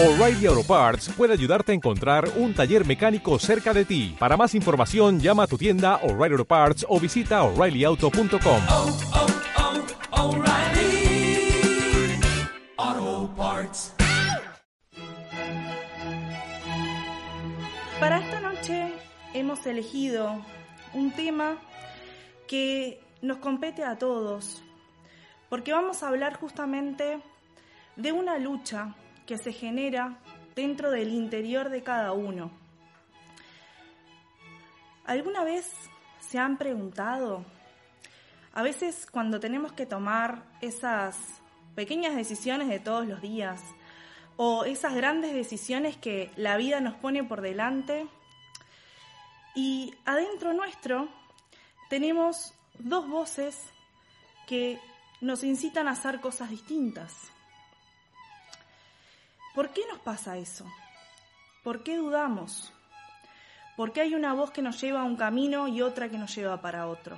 O'Reilly Auto Parts puede ayudarte a encontrar un taller mecánico cerca de ti. Para más información, llama a tu tienda O'Reilly Auto Parts o visita oreillyauto.com. oh, oh, O'Reilly Auto Parts. Para esta noche hemos elegido un tema que nos compete a todos, porque vamos a hablar justamente de una lucha que se genera dentro del interior de cada uno. ¿Alguna vez se han preguntado? A veces cuando tenemos que tomar esas pequeñas decisiones de todos los días o esas grandes decisiones que la vida nos pone por delante y adentro nuestro tenemos dos voces que nos incitan a hacer cosas distintas. ¿Por qué nos pasa eso? ¿Por qué dudamos? ¿Por qué hay una voz que nos lleva a un camino y otra que nos lleva para otro?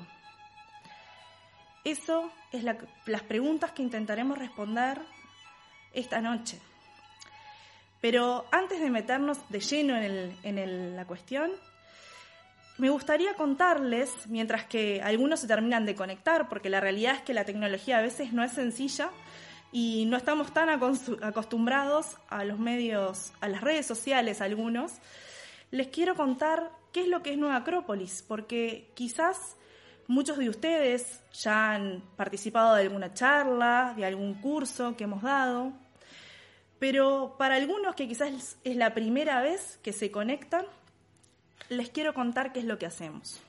Eso es la- las preguntas que intentaremos responder esta noche. Pero antes de meternos de lleno en, la cuestión, me gustaría contarles, mientras que algunos se terminan de conectar, porque la realidad es que la tecnología a veces no es sencilla y no estamos tan acos- acostumbrados a los medios, a las redes sociales algunos, les quiero contar qué es lo que es Nueva Acrópolis, porque quizás muchos de ustedes ya han participado de alguna charla, de algún curso que hemos dado, pero para algunos que quizás es la primera vez que se conectan, les quiero contar qué es lo que hacemos.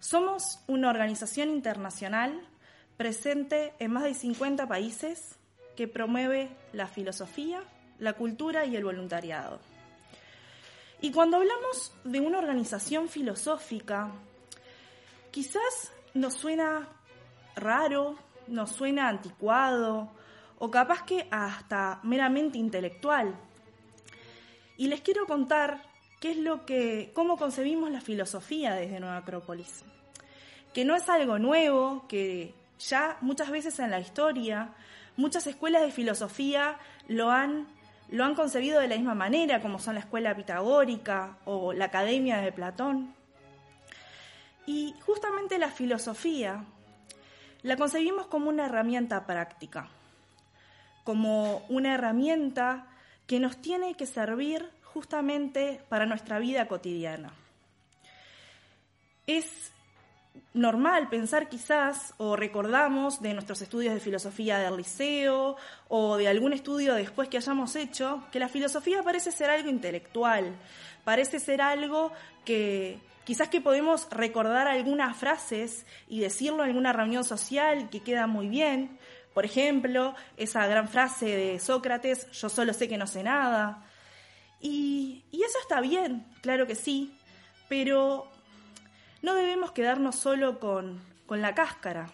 Somos una organización internacional presente en más de 50 países que promueve la filosofía, la cultura y el voluntariado. Y cuando hablamos de una organización filosófica, quizás nos suena raro, nos suena anticuado o capaz que hasta meramente intelectual. Y les quiero contar qué es lo que, cómo concebimos la filosofía desde Nueva Acrópolis. Que no es algo nuevo, que ya muchas veces en la historia, muchas escuelas de filosofía lo han, lo han concebido de la misma manera, como son la escuela pitagórica o la academia de Platón. Y justamente la filosofía la concebimos como una herramienta práctica, como una herramienta que nos tiene que servir justamente para nuestra vida cotidiana. Es normal pensar quizás o recordamos de nuestros estudios de filosofía del liceo o de algún estudio después que hayamos hecho que la filosofía parece ser algo intelectual, parece ser algo que quizás que podemos recordar algunas frases y decirlo en alguna reunión social que queda muy bien. Por ejemplo, esa gran frase de Sócrates, yo solo sé que no sé nada. Y, y eso está bien, claro que sí, pero no debemos quedarnos solo con, con la cáscara,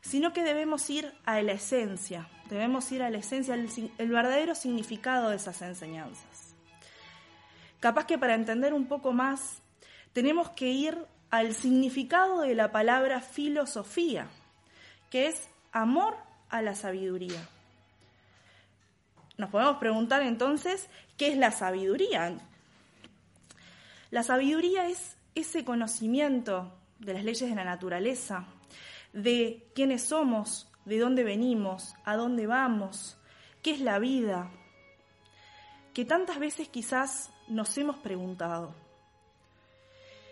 sino que debemos ir a la esencia, debemos ir a la esencia, el, el verdadero significado de esas enseñanzas. Capaz que para entender un poco más, tenemos que ir al significado de la palabra filosofía, que es amor a la sabiduría. Nos podemos preguntar entonces, ¿qué es la sabiduría? La sabiduría es ese conocimiento de las leyes de la naturaleza, de quiénes somos, de dónde venimos, a dónde vamos, qué es la vida, que tantas veces quizás nos hemos preguntado.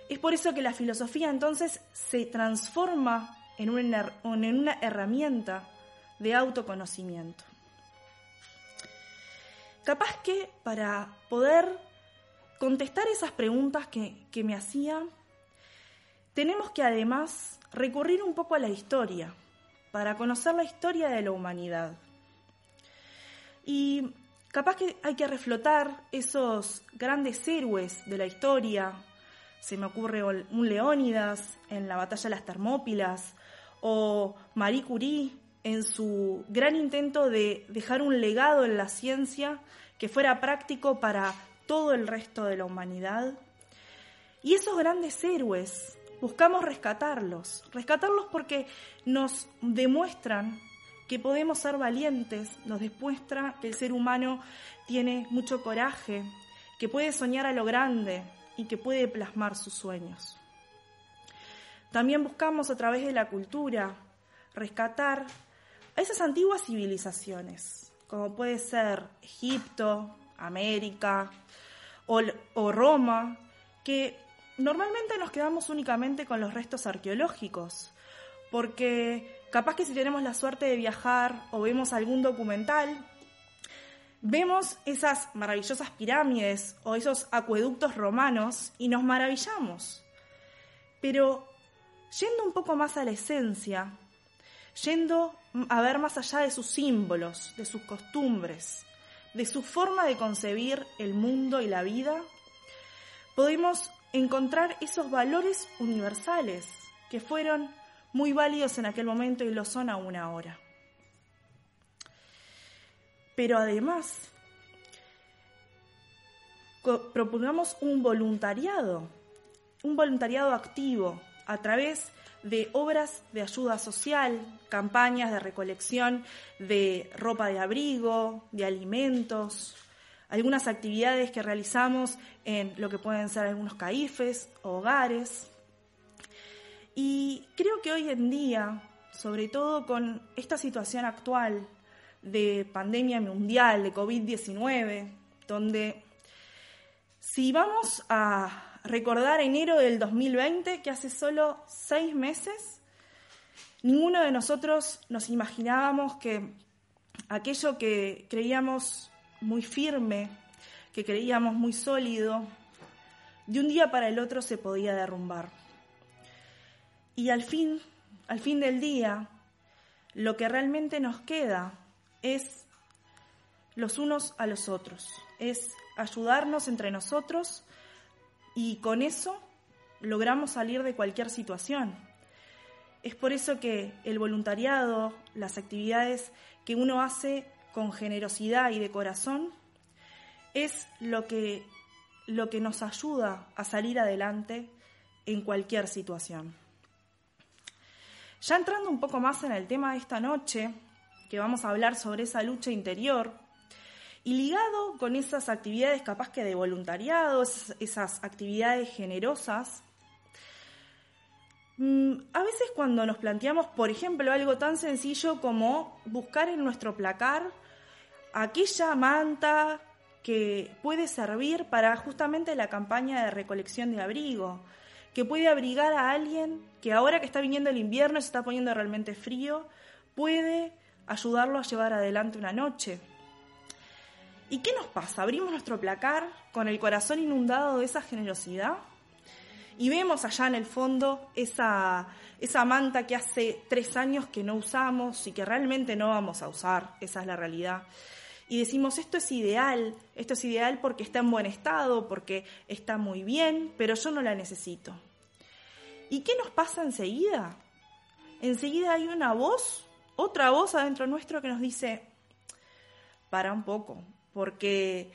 Es por eso que la filosofía entonces se transforma en una, en una herramienta de autoconocimiento. Capaz que para poder contestar esas preguntas que, me hacía, tenemos que además recurrir un poco a la historia, para conocer la historia de la humanidad. Y capaz que hay que reflotar esos grandes héroes de la historia. Se me ocurre un Leónidas en la batalla de las Termópilas o Marie Curie en su gran intento de dejar un legado en la ciencia que fuera práctico para todo el resto de la humanidad. Y esos grandes héroes buscamos rescatarlos, rescatarlos porque nos demuestran que podemos ser valientes, nos demuestra que el ser humano tiene mucho coraje, que puede soñar a lo grande y que puede plasmar sus sueños. También buscamos a través de la cultura rescatar a esas antiguas civilizaciones, como puede ser Egipto, América o, Roma, que normalmente nos quedamos únicamente con los restos arqueológicos, porque capaz que si tenemos la suerte de viajar o vemos algún documental, vemos esas maravillosas pirámides o esos acueductos romanos y nos maravillamos. Pero yendo un poco más a la esencia, yendo a ver más allá de sus símbolos, de sus costumbres, de su forma de concebir el mundo y la vida, podemos encontrar esos valores universales que fueron muy válidos en aquel momento y lo son aún ahora. Pero además, propongamos un voluntariado, un voluntariado activo a través de obras de ayuda social, campañas de recolección de ropa de abrigo, de alimentos, algunas actividades que realizamos en lo que pueden ser algunos caifes, hogares. Y creo que hoy en día, sobre todo con esta situación actual de pandemia mundial, de COVID-19, donde si vamos a recordar enero del 2020, que hace solo seis meses, ninguno de nosotros nos imaginábamos que aquello que creíamos muy firme, que creíamos muy sólido, de un día para el otro se podía derrumbar. Y al fin, al fin del día, lo que realmente nos queda es los unos a los otros, es ayudarnos entre nosotros y con eso logramos salir de cualquier situación. Es por eso que el voluntariado, las actividades que uno hace con generosidad y de corazón, es lo que, lo que nos ayuda a salir adelante en cualquier situación. Ya entrando un poco más en el tema de esta noche, que vamos a hablar sobre esa lucha interior, y ligado con esas actividades capaz que de voluntariado, esas actividades generosas, mm, a veces cuando nos planteamos, por ejemplo, algo tan sencillo como buscar en nuestro placar aquella manta que puede servir para justamente la campaña de recolección de abrigo, que puede abrigar a alguien que ahora que está viniendo el invierno y se está poniendo realmente frío, puede ayudarlo a llevar adelante una noche. ¿Y qué nos pasa? Abrimos nuestro placar con el corazón inundado de esa generosidad y vemos allá en el fondo esa, esa manta que hace tres años que no usamos y que realmente no vamos a usar, esa es la realidad y decimos esto es ideal, esto es ideal porque está en buen estado, porque está muy bien, pero yo no la necesito. ¿Y qué nos pasa enseguida? Enseguida hay una voz, otra voz adentro nuestro que nos dice, para un poco, porque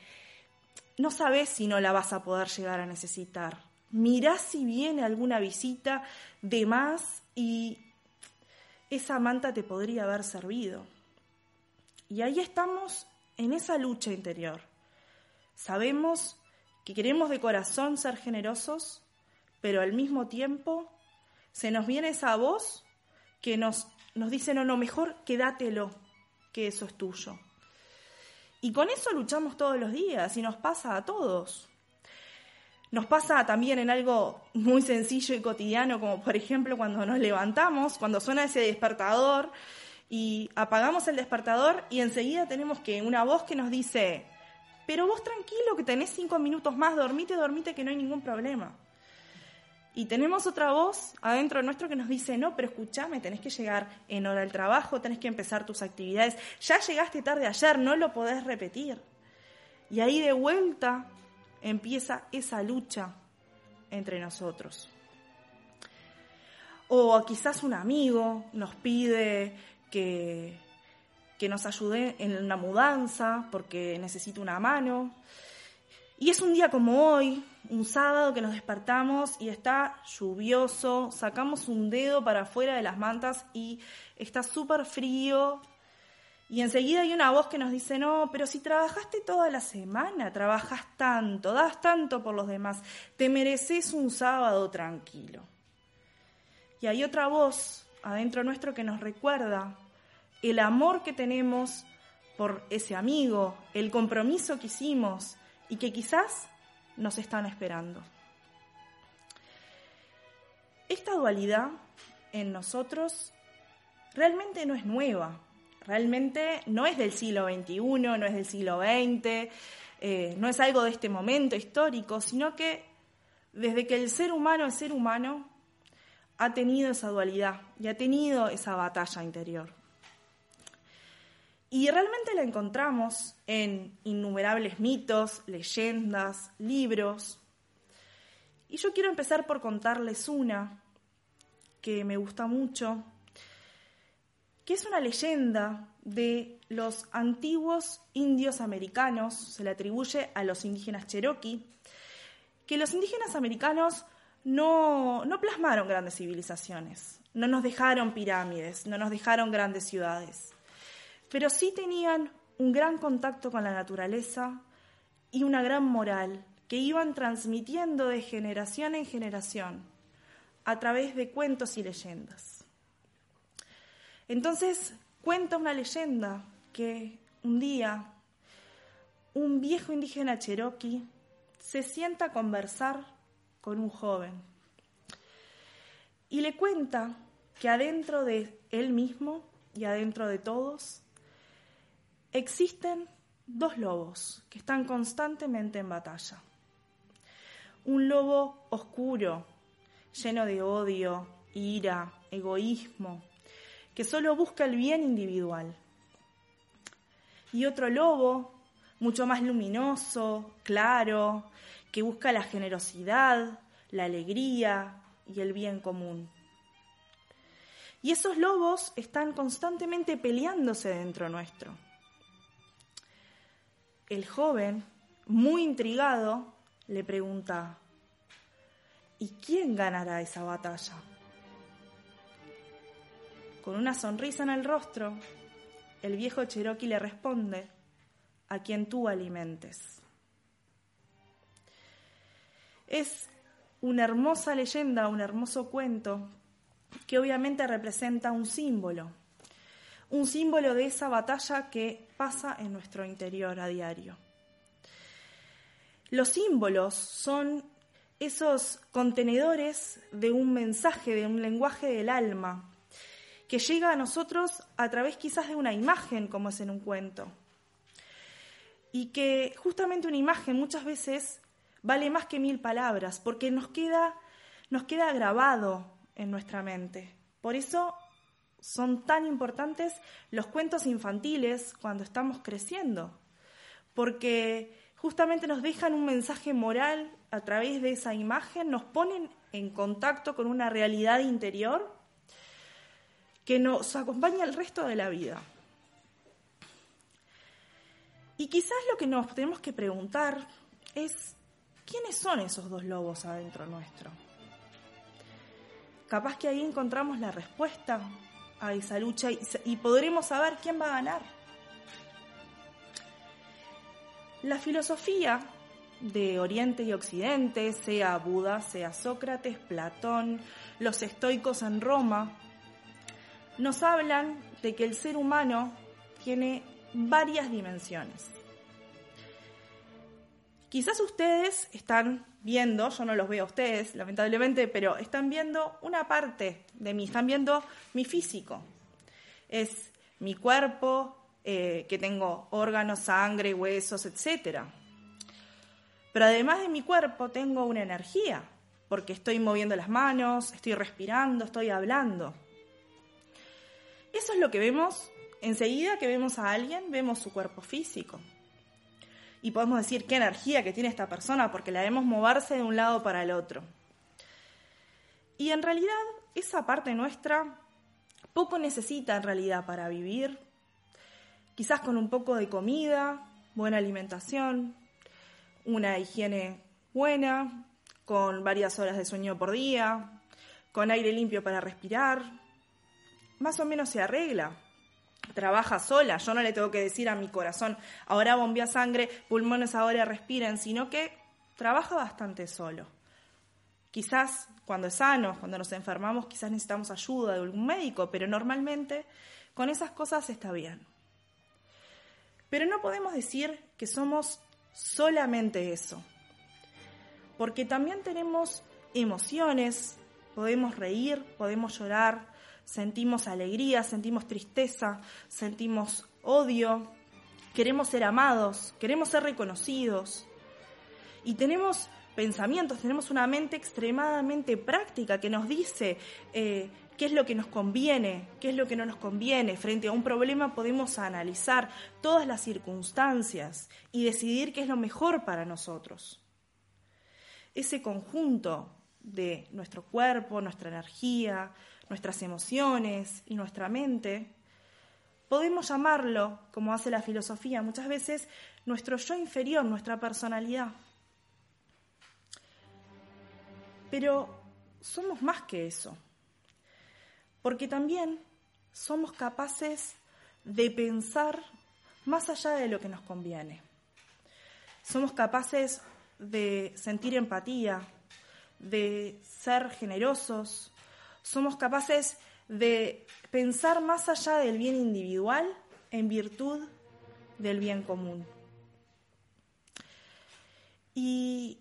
no sabes si no la vas a poder llegar a necesitar. Mirá si viene alguna visita de más y esa manta te podría haber servido. Y ahí estamos en esa lucha interior. Sabemos que queremos de corazón ser generosos, pero al mismo tiempo se nos viene esa voz que nos, nos dice, no, no, mejor quédatelo, que eso es tuyo. Y con eso luchamos todos los días y nos pasa a todos. Nos pasa también en algo muy sencillo y cotidiano, como por ejemplo cuando nos levantamos, cuando suena ese despertador y apagamos el despertador y enseguida tenemos que una voz que nos dice, pero vos tranquilo que tenés cinco minutos más, dormite, dormite que no hay ningún problema. Y tenemos otra voz adentro nuestro que nos dice, no, pero escúchame, tenés que llegar en hora al trabajo, tenés que empezar tus actividades, ya llegaste tarde ayer, no lo podés repetir. Y ahí de vuelta empieza esa lucha entre nosotros. O quizás un amigo nos pide que, que nos ayude en una mudanza porque necesito una mano. Y es un día como hoy, un sábado que nos despertamos y está lluvioso, sacamos un dedo para afuera de las mantas y está súper frío Y enseguida hay una voz que nos dice, no, pero si trabajaste toda la semana, trabajas tanto, das tanto por los demás, te mereces un sábado tranquilo. Y hay otra voz adentro nuestro que nos recuerda el amor que tenemos por ese amigo, el compromiso que hicimos y que quizás nos están esperando. Esta dualidad en nosotros realmente no es nueva, realmente no es del siglo XXI, no es del siglo XX, eh, no es algo de este momento histórico, sino que desde que el ser humano es ser humano, ha tenido esa dualidad y ha tenido esa batalla interior. Y realmente la encontramos en innumerables mitos, leyendas, libros. Y yo quiero empezar por contarles una que me gusta mucho, que es una leyenda de los antiguos indios americanos, se le atribuye a los indígenas cherokee, que los indígenas americanos no, no plasmaron grandes civilizaciones, no nos dejaron pirámides, no nos dejaron grandes ciudades, pero sí tenían un gran contacto con la naturaleza y una gran moral que iban transmitiendo de generación en generación a través de cuentos y leyendas. Entonces cuenta una leyenda que un día un viejo indígena cherokee se sienta a conversar con un joven y le cuenta que adentro de él mismo y adentro de todos existen dos lobos que están constantemente en batalla. Un lobo oscuro, lleno de odio, ira, egoísmo, que solo busca el bien individual. Y otro lobo, mucho más luminoso, claro, que busca la generosidad, la alegría y el bien común. Y esos lobos están constantemente peleándose dentro nuestro. El joven, muy intrigado, le pregunta, ¿y quién ganará esa batalla? Con una sonrisa en el rostro, el viejo Cherokee le responde, a quien tú alimentes. Es una hermosa leyenda, un hermoso cuento que obviamente representa un símbolo, un símbolo de esa batalla que pasa en nuestro interior a diario. Los símbolos son esos contenedores de un mensaje, de un lenguaje del alma, que llega a nosotros a través quizás de una imagen, como es en un cuento. Y que justamente una imagen muchas veces vale más que mil palabras, porque nos queda, nos queda grabado en nuestra mente. Por eso son tan importantes los cuentos infantiles cuando estamos creciendo, porque justamente nos dejan un mensaje moral a través de esa imagen, nos ponen en contacto con una realidad interior que nos acompaña el resto de la vida. Y quizás lo que nos tenemos que preguntar es, ¿quiénes son esos dos lobos adentro nuestro? Capaz que ahí encontramos la respuesta a esa lucha y, podremos saber quién va a ganar. La filosofía de Oriente y Occidente, sea Buda, sea Sócrates, Platón, los estoicos en Roma, nos hablan de que el ser humano tiene varias dimensiones. Quizás ustedes están viendo, yo no los veo a ustedes, lamentablemente, pero están viendo una parte de mí, están viendo mi físico. Es mi cuerpo, eh, que tengo órganos, sangre, huesos, etc. Pero además de mi cuerpo tengo una energía, porque estoy moviendo las manos, estoy respirando, estoy hablando. Eso es lo que vemos enseguida que vemos a alguien, vemos su cuerpo físico. Y podemos decir qué energía que tiene esta persona porque la vemos moverse de un lado para el otro. Y en realidad esa parte nuestra poco necesita en realidad para vivir. Quizás con un poco de comida, buena alimentación, una higiene buena, con varias horas de sueño por día, con aire limpio para respirar, más o menos se arregla. Trabaja sola. Yo no le tengo que decir a mi corazón, ahora bombea sangre, pulmones ahora respiren, sino que trabaja bastante solo. Quizás cuando es sano, cuando nos enfermamos, quizás necesitamos ayuda de algún médico, pero normalmente con esas cosas está bien. Pero no podemos decir que somos solamente eso, porque también tenemos emociones, podemos reír, podemos llorar, sentimos alegría, sentimos tristeza, sentimos odio, queremos ser amados, queremos ser reconocidos. Y tenemos pensamientos, tenemos una mente extremadamente práctica que nos dice eh, qué es lo que nos conviene, qué es lo que no nos conviene. Frente a un problema podemos analizar todas las circunstancias y decidir qué es lo mejor para nosotros. Ese conjunto de nuestro cuerpo, nuestra energía, nuestras emociones y nuestra mente, podemos llamarlo, como hace la filosofía muchas veces, nuestro yo inferior, nuestra personalidad. Pero somos más que eso, porque también somos capaces de pensar más allá de lo que nos conviene. Somos capaces de sentir empatía, de ser generosos, somos capaces de pensar más allá del bien individual en virtud del bien común. Y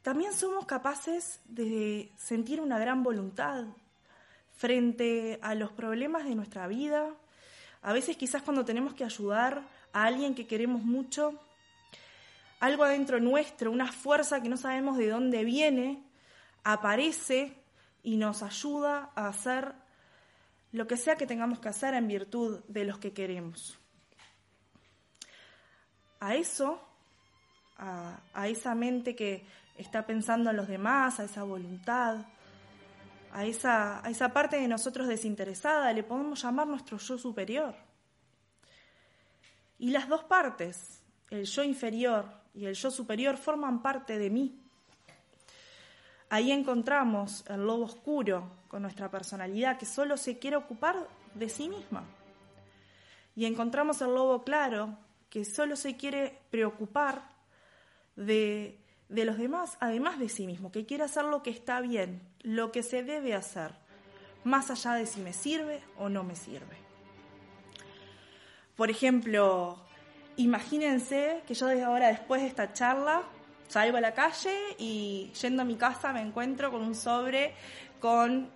también somos capaces de sentir una gran voluntad frente a los problemas de nuestra vida. A veces quizás cuando tenemos que ayudar a alguien que queremos mucho, algo adentro nuestro, una fuerza que no sabemos de dónde viene, aparece y nos ayuda a hacer lo que sea que tengamos que hacer en virtud de los que queremos. A eso, a, esa mente que está pensando en los demás, a esa voluntad, a esa, a esa parte de nosotros desinteresada, le podemos llamar nuestro yo superior. Y las dos partes, el yo inferior y el yo superior, forman parte de mí. Ahí encontramos el lobo oscuro con nuestra personalidad que solo se quiere ocupar de sí misma. Y encontramos el lobo claro que solo se quiere preocupar de de los demás, además de sí mismo, que quiere hacer lo que está bien, lo que se debe hacer, más allá de si me sirve o no me sirve. Por ejemplo, imagínense que yo desde ahora, después de esta charla, salgo a la calle y yendo a mi casa me encuentro con un sobre con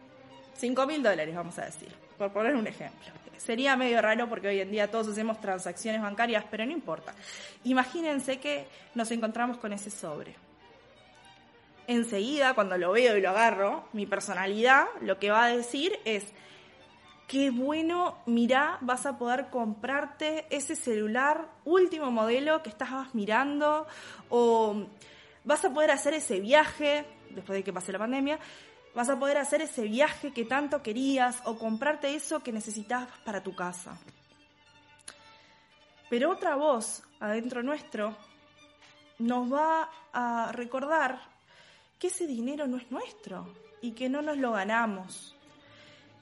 5 mil dólares, vamos a decir, por poner un ejemplo. Sería medio raro porque hoy en día todos hacemos transacciones bancarias, pero no importa. Imagínense que nos encontramos con ese sobre. Enseguida, cuando lo veo y lo agarro, mi personalidad lo que va a decir es, qué bueno, mirá, vas a poder comprarte ese celular último modelo que estabas mirando, o vas a poder hacer ese viaje, después de que pase la pandemia, Vas a poder hacer ese viaje que tanto querías o comprarte eso que necesitabas para tu casa. Pero otra voz adentro nuestro nos va a recordar que ese dinero no es nuestro y que no nos lo ganamos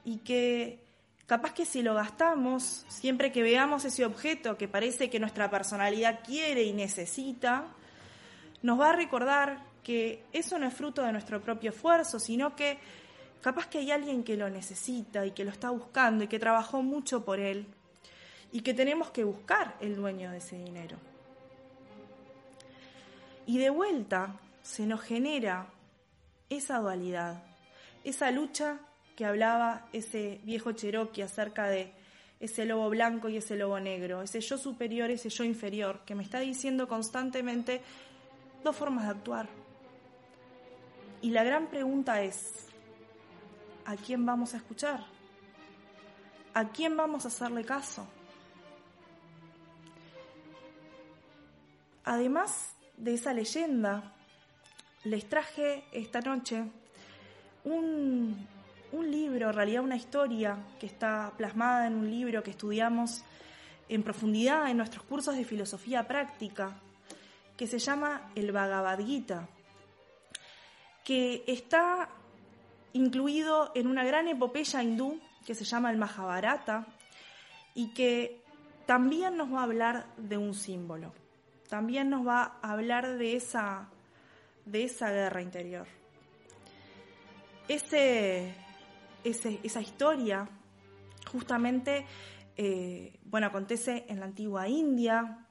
y que capaz que si lo gastamos, siempre que veamos ese objeto que parece que nuestra personalidad quiere y necesita, nos va a recordar que eso no es fruto de nuestro propio esfuerzo, sino que capaz que hay alguien que lo necesita y que lo está buscando y que trabajó mucho por él y que tenemos que buscar el dueño de ese dinero. Y de vuelta se nos genera esa dualidad, esa lucha que hablaba ese viejo Cherokee acerca de ese lobo blanco y ese lobo negro, ese yo superior, ese yo inferior, que me está diciendo constantemente dos formas de actuar, y la gran pregunta es, ¿a quién vamos a escuchar? ¿A quién vamos a hacerle caso? Además de esa leyenda, les traje esta noche un, un, libro, en realidad una historia que está plasmada en un libro que estudiamos en profundidad en nuestros cursos de filosofía práctica, que se llama El Bhagavad Gita que está incluido en una gran epopeya hindú que se llama el Mahabharata y que también nos va a hablar de un símbolo, también nos va a hablar de esa, de esa guerra interior. Ese, esa historia justamente, eh, bueno, acontece en la antigua India,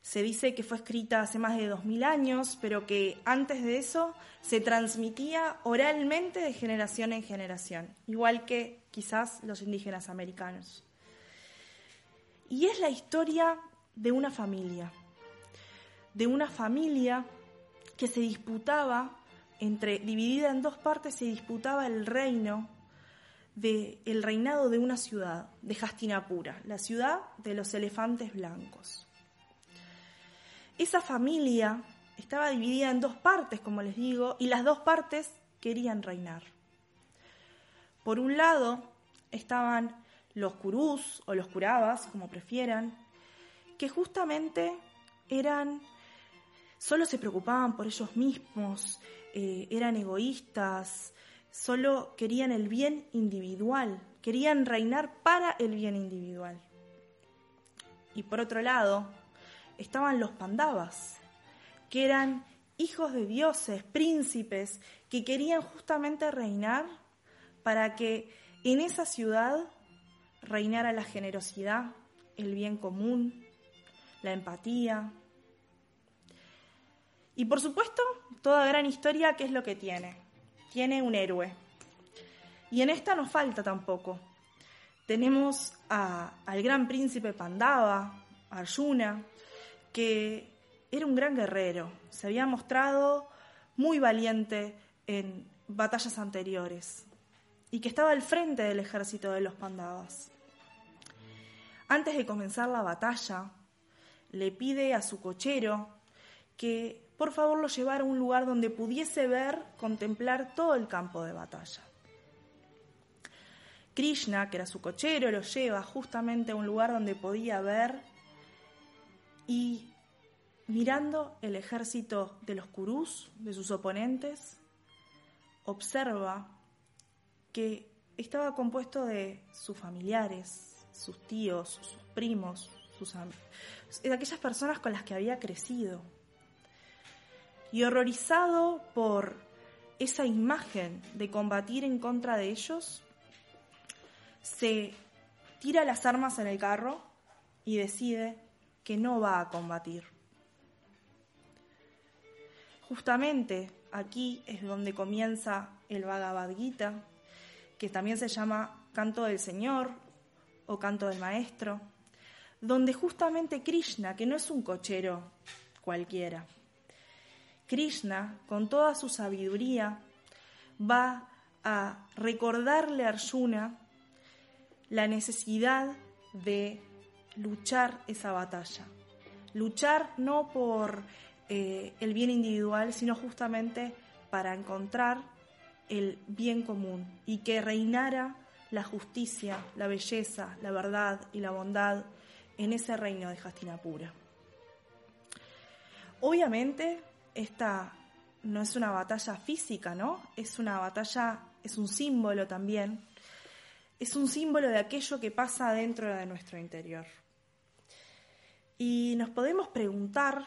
se dice que fue escrita hace más de 2000 años, pero que antes de eso se transmitía oralmente de generación en generación, igual que quizás los indígenas americanos. Y es la historia de una familia, de una familia que se disputaba entre dividida en dos partes se disputaba el reino de el reinado de una ciudad, de Hastinapura, la ciudad de los elefantes blancos. Esa familia estaba dividida en dos partes, como les digo, y las dos partes querían reinar. Por un lado estaban los curús o los curabas, como prefieran, que justamente eran, solo se preocupaban por ellos mismos, eh, eran egoístas, solo querían el bien individual, querían reinar para el bien individual. Y por otro lado, estaban los pandavas, que eran hijos de dioses, príncipes, que querían justamente reinar para que en esa ciudad reinara la generosidad, el bien común, la empatía. Y por supuesto, toda gran historia, ¿qué es lo que tiene? Tiene un héroe. Y en esta no falta tampoco. Tenemos al gran príncipe Pandava, Arjuna, que era un gran guerrero, se había mostrado muy valiente en batallas anteriores y que estaba al frente del ejército de los Pandavas. Antes de comenzar la batalla, le pide a su cochero que por favor lo llevara a un lugar donde pudiese ver, contemplar todo el campo de batalla. Krishna, que era su cochero, lo lleva justamente a un lugar donde podía ver y mirando el ejército de los curús, de sus oponentes, observa que estaba compuesto de sus familiares, sus tíos, sus primos, sus de aquellas personas con las que había crecido. Y horrorizado por esa imagen de combatir en contra de ellos, se tira las armas en el carro y decide que no va a combatir. Justamente aquí es donde comienza el Bhagavad Gita, que también se llama Canto del Señor o Canto del Maestro, donde justamente Krishna, que no es un cochero cualquiera, Krishna, con toda su sabiduría, va a recordarle a Arjuna la necesidad de luchar esa batalla. Luchar no por eh, el bien individual, sino justamente para encontrar el bien común y que reinara la justicia, la belleza, la verdad y la bondad en ese reino de Hastinapura. Obviamente, esta no es una batalla física, ¿no? Es una batalla, es un símbolo también. Es un símbolo de aquello que pasa dentro de nuestro interior. Y nos podemos preguntar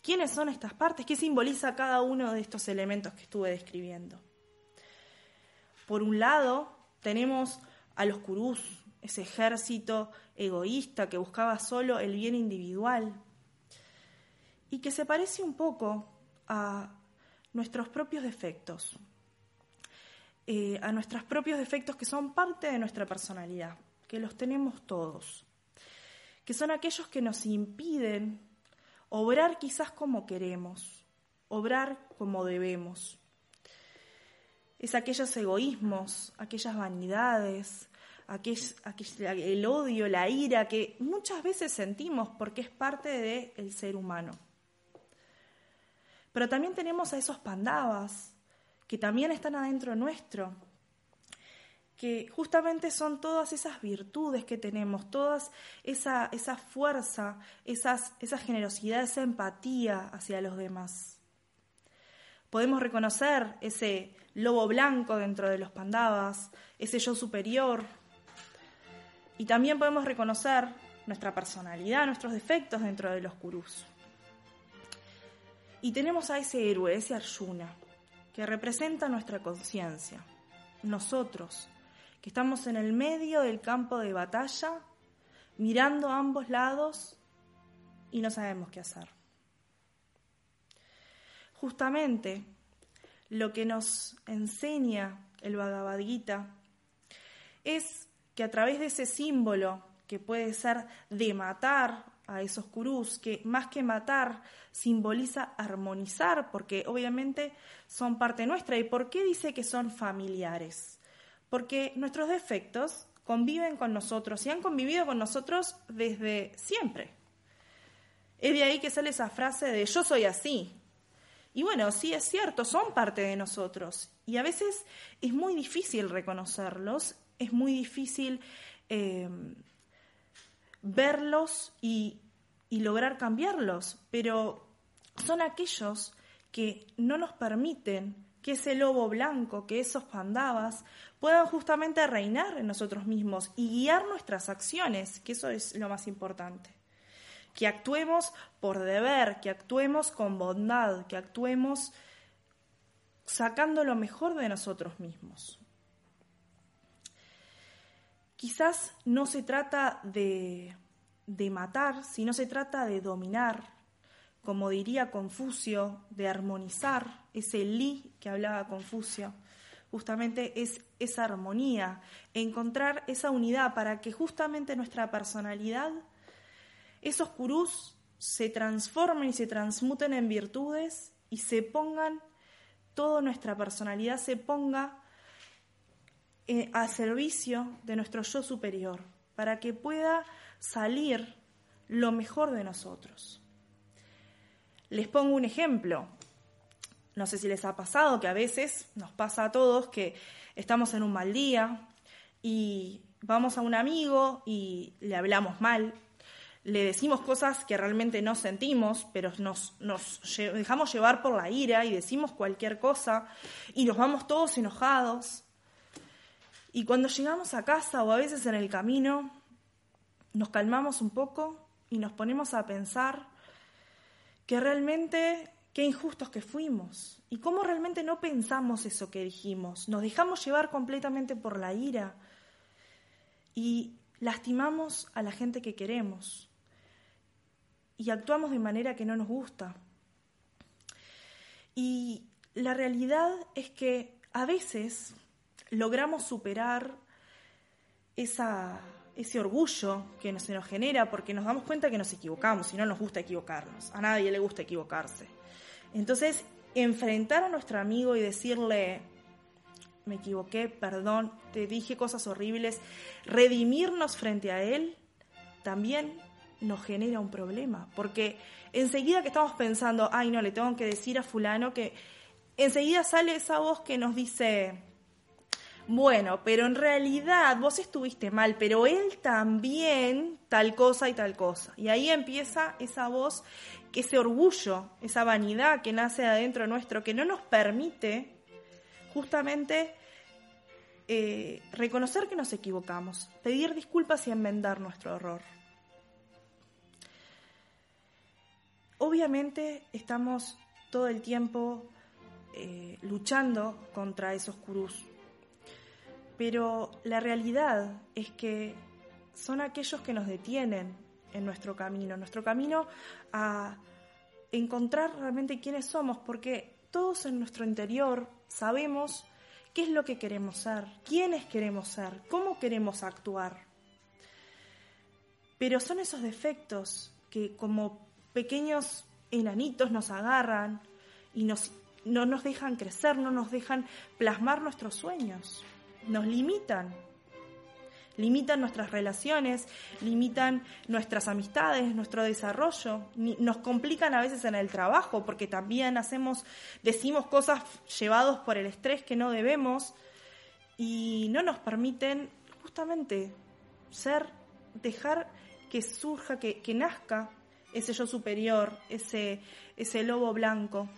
quiénes son estas partes, qué simboliza cada uno de estos elementos que estuve describiendo. Por un lado, tenemos a los curús, ese ejército egoísta que buscaba solo el bien individual y que se parece un poco a nuestros propios defectos, eh, a nuestros propios defectos que son parte de nuestra personalidad, que los tenemos todos que son aquellos que nos impiden obrar quizás como queremos, obrar como debemos. Es aquellos egoísmos, aquellas vanidades, el odio, la ira que muchas veces sentimos porque es parte del ser humano. Pero también tenemos a esos pandavas que también están adentro nuestro, que justamente son todas esas virtudes que tenemos, toda esa, esa fuerza, esas, esa generosidad, esa empatía hacia los demás. Podemos reconocer ese lobo blanco dentro de los pandavas, ese yo superior, Y también podemos reconocer nuestra personalidad, nuestros defectos dentro de los Kurus. Y tenemos a ese héroe, ese Arjuna, que representa nuestra conciencia, nosotros, que estamos en el medio del campo de batalla, mirando a ambos lados y no sabemos qué hacer. Justamente lo que nos enseña el Bhagavad Gita es que a través de ese símbolo que puede ser de matar a esos kurús, que más que matar simboliza armonizar, porque obviamente son parte nuestra. ¿Y por qué dice que son familiares? Porque nuestros defectos conviven con nosotros y han convivido con nosotros desde siempre. Es de ahí que sale esa frase de yo soy así. Y bueno, sí es cierto, son parte de nosotros. Y a veces es muy difícil reconocerlos, es muy difícil eh, verlos y, lograr cambiarlos, pero son aquellos que no nos permiten que ese lobo blanco, que esos pandavas puedan justamente reinar en nosotros mismos y guiar nuestras acciones, que eso es lo más importante. Que actuemos por deber, que actuemos con bondad, que actuemos sacando lo mejor de nosotros mismos. Quizás no se trata de, de matar, sino se trata de dominar, como diría Confucio, de armonizar, ese li que hablaba Confucio, justamente es esa armonía, encontrar esa unidad para que justamente nuestra personalidad, esos curús, se transformen y se transmuten en virtudes y se pongan, toda nuestra personalidad se ponga eh, a servicio de nuestro yo superior, para que pueda salir lo mejor de nosotros. Les pongo un ejemplo. No sé si les ha pasado que a veces nos pasa a todos que estamos en un mal día y vamos a un amigo y le hablamos mal, le decimos cosas que realmente no sentimos, pero nos, nos dejamos llevar por la ira y decimos cualquier cosa y nos vamos todos enojados. Y cuando llegamos a casa o a veces en el camino, nos calmamos un poco y nos ponemos a pensar que realmente qué injustos que fuimos y cómo realmente no pensamos eso que dijimos. Nos dejamos llevar completamente por la ira y lastimamos a la gente que queremos y actuamos de manera que no nos gusta. Y la realidad es que a veces logramos superar ese orgullo que se nos genera porque nos damos cuenta que nos equivocamos y no nos gusta equivocarnos. A nadie le gusta equivocarse. Entonces, enfrentar a nuestro amigo y decirle, me equivoqué, perdón, te dije cosas horribles, redimirnos frente a él, también nos genera un problema. Porque enseguida que estamos pensando, ay no, le tengo que decir a fulano que enseguida sale esa voz que nos dice, bueno, pero en realidad vos estuviste mal, pero él también tal cosa y tal cosa. Y ahí empieza esa voz, ese orgullo, esa vanidad que nace adentro nuestro, que no nos permite justamente eh, reconocer que nos equivocamos, pedir disculpas y enmendar nuestro error. Obviamente estamos todo el tiempo eh, luchando contra esos curús, pero la realidad es que son aquellos que nos detienen en nuestro camino, nuestro camino a encontrar realmente quiénes somos, porque todos en nuestro interior sabemos qué es lo que queremos ser, quiénes queremos ser, cómo queremos actuar. Pero son esos defectos que como pequeños enanitos nos agarran y nos, no nos dejan crecer, no nos dejan plasmar nuestros sueños nos limitan. Limitan nuestras relaciones, limitan nuestras amistades, nuestro desarrollo, nos complican a veces en el trabajo porque también hacemos, decimos cosas llevados por el estrés que no debemos y no nos permiten justamente ser, dejar que surja, que, que nazca ese yo superior, ese, ese lobo blanco.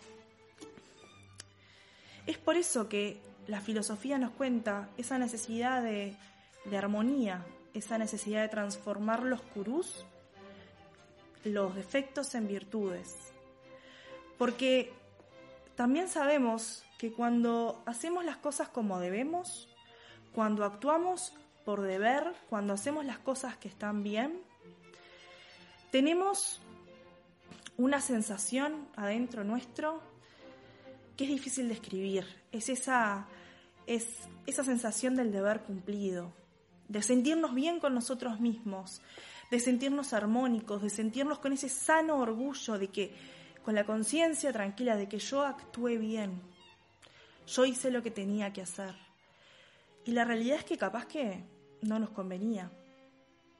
Es por eso que la filosofía nos cuenta esa necesidad de, armonía, esa necesidad de transformar los curús, los defectos en virtudes. Porque también sabemos que cuando hacemos las cosas como debemos, cuando actuamos por deber, cuando hacemos las cosas que están bien, tenemos una sensación adentro nuestro que es difícil de escribir. Es esa, es esa sensación del deber cumplido, de sentirnos bien con nosotros mismos, de sentirnos armónicos, de sentirnos con ese sano orgullo de que, con la conciencia tranquila de que yo actué bien, yo hice lo que tenía que hacer. Y la realidad es que capaz que no nos convenía.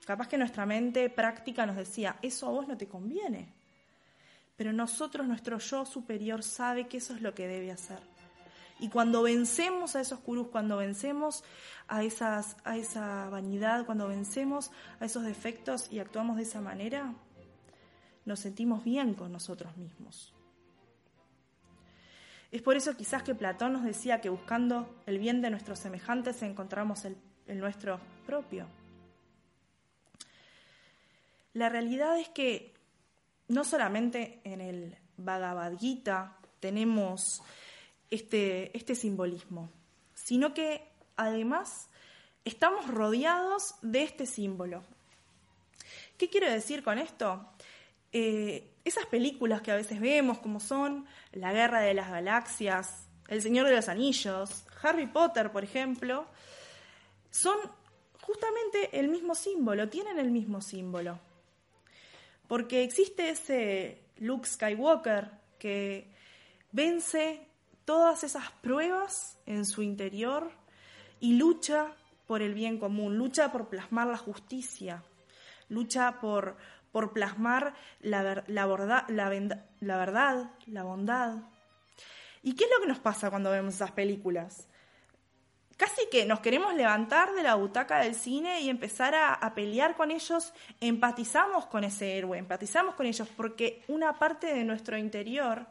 Capaz que nuestra mente práctica nos decía, eso a vos no te conviene. Pero nosotros, nuestro yo superior, sabe que eso es lo que debe hacer. Y cuando vencemos a esos curús, cuando vencemos a, esa vanidad, cuando vencemos a esos defectos y actuamos de esa manera, nos sentimos bien con nosotros mismos. Es por eso quizás que Platón nos decía que buscando el bien de nuestros semejantes encontramos el, el nuestro propio. La realidad es que no solamente en el Bhagavad Gita tenemos este, este simbolismo, sino que además estamos rodeados de este símbolo. ¿Qué quiero decir con esto? Eh, esas películas que a veces vemos, como son La Guerra de las Galaxias, El Señor de los Anillos, Harry Potter, por ejemplo, son justamente el mismo símbolo, tienen el mismo símbolo. Porque existe ese Luke Skywalker que vence todas esas pruebas en su interior y lucha por el bien común, lucha por plasmar la justicia, lucha por, por plasmar la, la, la verdad, la bondad. ¿Y qué es lo que nos pasa cuando vemos esas películas? casi que nos queremos levantar de la butaca del cine y empezar a, pelear con ellos, empatizamos con ese héroe, empatizamos con ellos, porque una parte de nuestro interior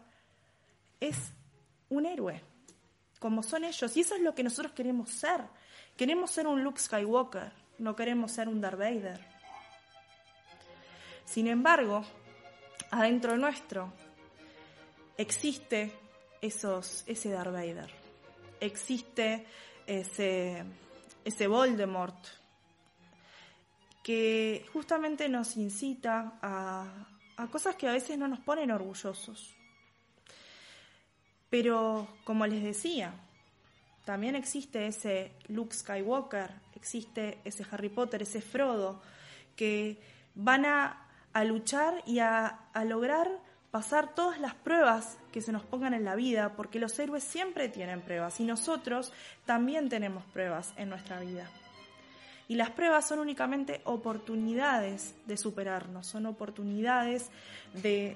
es un héroe, como son ellos, y eso es lo que nosotros queremos ser. Queremos ser un Luke Skywalker, no queremos ser un Darth Vader. Sin embargo, adentro nuestro existe esos, ese Darth Vader, existe ese, ese Voldemort, que justamente nos incita a, a cosas que a veces no nos ponen orgullosos. Pero, como les decía, también existe ese Luke Skywalker, existe ese Harry Potter, ese Frodo, que van a, a luchar y a, a, lograr pasar todas las pruebas que se nos pongan en la vida, porque los héroes siempre tienen pruebas y nosotros también tenemos pruebas en nuestra vida. Y las pruebas son únicamente oportunidades de superarnos, son oportunidades de,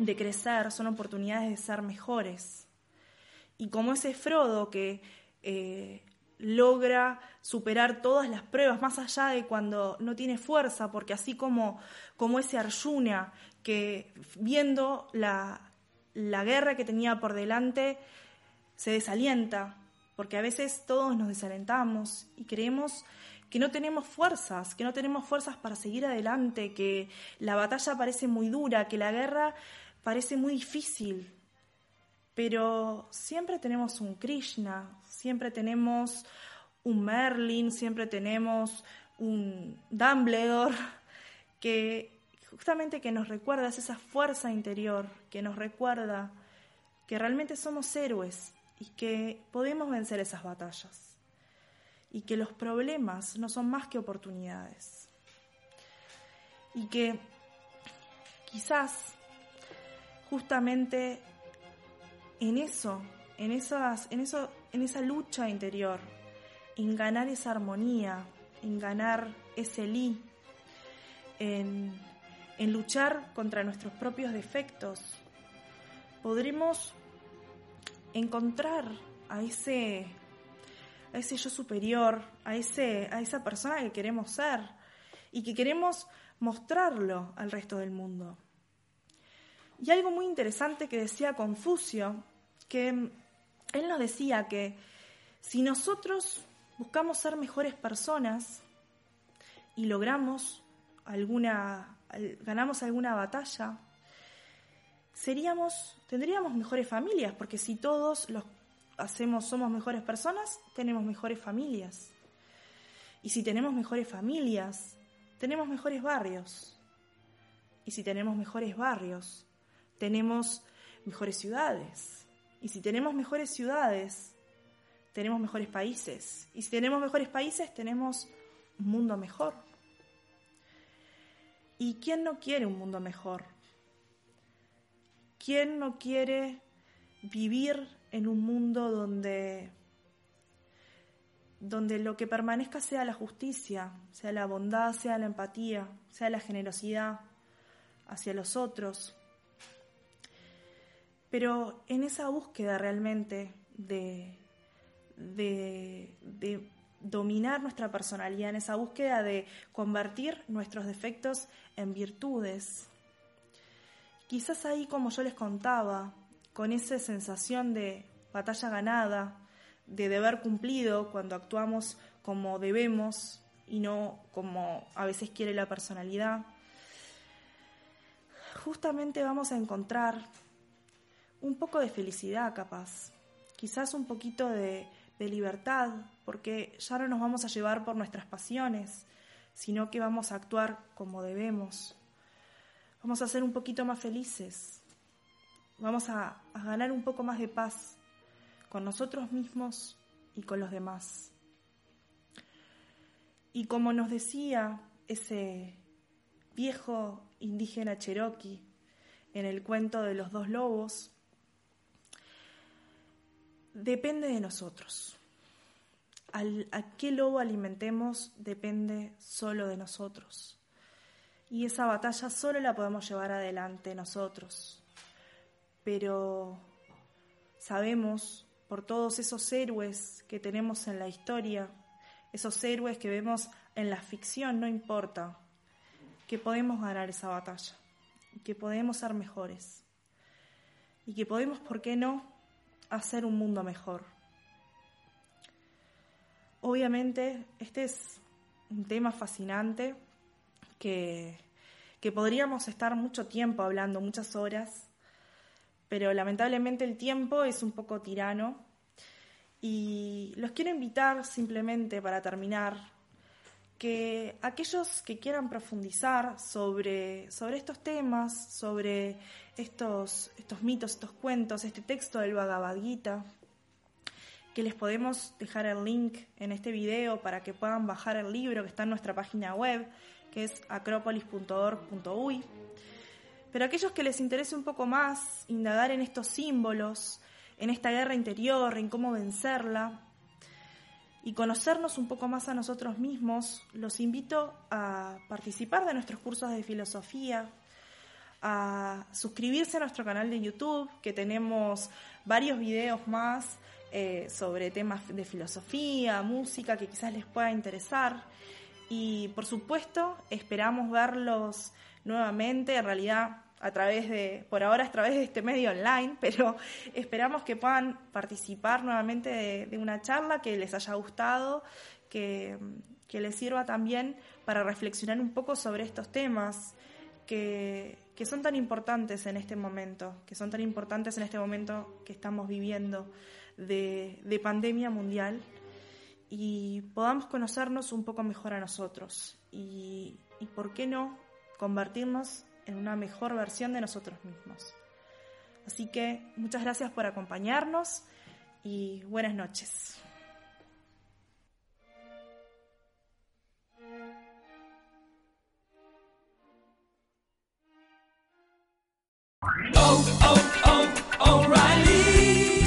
de crecer, son oportunidades de ser mejores. Y como ese Frodo que eh, logra superar todas las pruebas, más allá de cuando no tiene fuerza, porque así como, como ese Arjuna que viendo la, la guerra que tenía por delante se desalienta, porque a veces todos nos desalentamos y creemos que no tenemos fuerzas, que no tenemos fuerzas para seguir adelante, que la batalla parece muy dura, que la guerra parece muy difícil. Pero siempre tenemos un Krishna, siempre tenemos un Merlin, siempre tenemos un Dumbledore que justamente que nos recuerda esa fuerza interior, que nos recuerda que realmente somos héroes y que podemos vencer esas batallas y que los problemas no son más que oportunidades y que quizás justamente en eso, en esas, en eso, en esa lucha interior, en ganar esa armonía, en ganar ese li, en en luchar contra nuestros propios defectos, podremos encontrar a ese, a ese yo superior, a, ese, a esa persona que queremos ser y que queremos mostrarlo al resto del mundo. Y algo muy interesante que decía Confucio, que él nos decía que si nosotros buscamos ser mejores personas, y logramos alguna, ganamos alguna batalla, seríamos, tendríamos mejores familias, porque si todos los hacemos, somos mejores personas, tenemos mejores familias. Y si tenemos mejores familias, tenemos mejores barrios. Y si tenemos mejores barrios, tenemos mejores ciudades. Y si tenemos mejores ciudades, tenemos mejores países. Y si tenemos mejores países, tenemos un mundo mejor. ¿Y quién no quiere un mundo mejor? ¿Quién no quiere vivir en un mundo donde, donde lo que permanezca sea la justicia, sea la bondad, sea la empatía, sea la generosidad hacia los otros? Pero en esa búsqueda realmente de, de, dominar nuestra personalidad, en esa búsqueda de convertir nuestros defectos en virtudes. Quizás ahí, como yo les contaba, con esa sensación de batalla ganada, de deber cumplido cuando actuamos como debemos y no como a veces quiere la personalidad, justamente vamos a encontrar un poco de felicidad capaz, quizás un poquito de libertad, porque ya no nos vamos a llevar por nuestras pasiones, sino que vamos a actuar como debemos. Vamos a ser un poquito más felices, vamos a, ganar un poco más de paz con nosotros mismos y con los demás. Y como nos decía ese viejo indígena cherokee en el cuento de los dos lobos, depende de nosotros. a qué lobo alimentemos depende solo de nosotros. Y esa batalla solo la podemos llevar adelante nosotros. Pero sabemos por todos esos héroes que tenemos en la historia, esos héroes que vemos en la ficción, no importa, que podemos ganar esa batalla, que podemos ser mejores y que podemos, ¿por qué no?, hacer un mundo mejor. Obviamente, este es un tema fascinante que, que podríamos estar mucho tiempo hablando, muchas horas, pero lamentablemente el tiempo es un poco tirano y los quiero invitar simplemente para terminar que aquellos que quieran profundizar sobre, sobre estos temas, sobre estos, estos mitos, estos cuentos, este texto del Bhagavad Gita, que les podemos dejar el link en este video para que puedan bajar el libro que está en nuestra página web, que es acropolis.org.uy. Pero aquellos que les interese un poco más indagar en estos símbolos, en esta guerra interior, en cómo vencerla, y conocernos un poco más a nosotros mismos, los invito a participar de nuestros cursos de filosofía, a suscribirse a nuestro canal de YouTube, que tenemos varios videos más eh, sobre temas de filosofía, música, que quizás les pueda interesar. Y por supuesto, esperamos verlos nuevamente. En realidad, a través de, por ahora a través de este medio online, pero esperamos que puedan participar nuevamente de, una charla que les haya gustado, que, que, les sirva también para reflexionar un poco sobre estos temas que, que son tan importantes en este momento, que son tan importantes en este momento que estamos viviendo de, de pandemia mundial y podamos conocernos un poco mejor a nosotros y, y por qué no convertirnos en una mejor versión de nosotros mismos. Así que muchas gracias por acompañarnos y buenas noches. Oh, oh,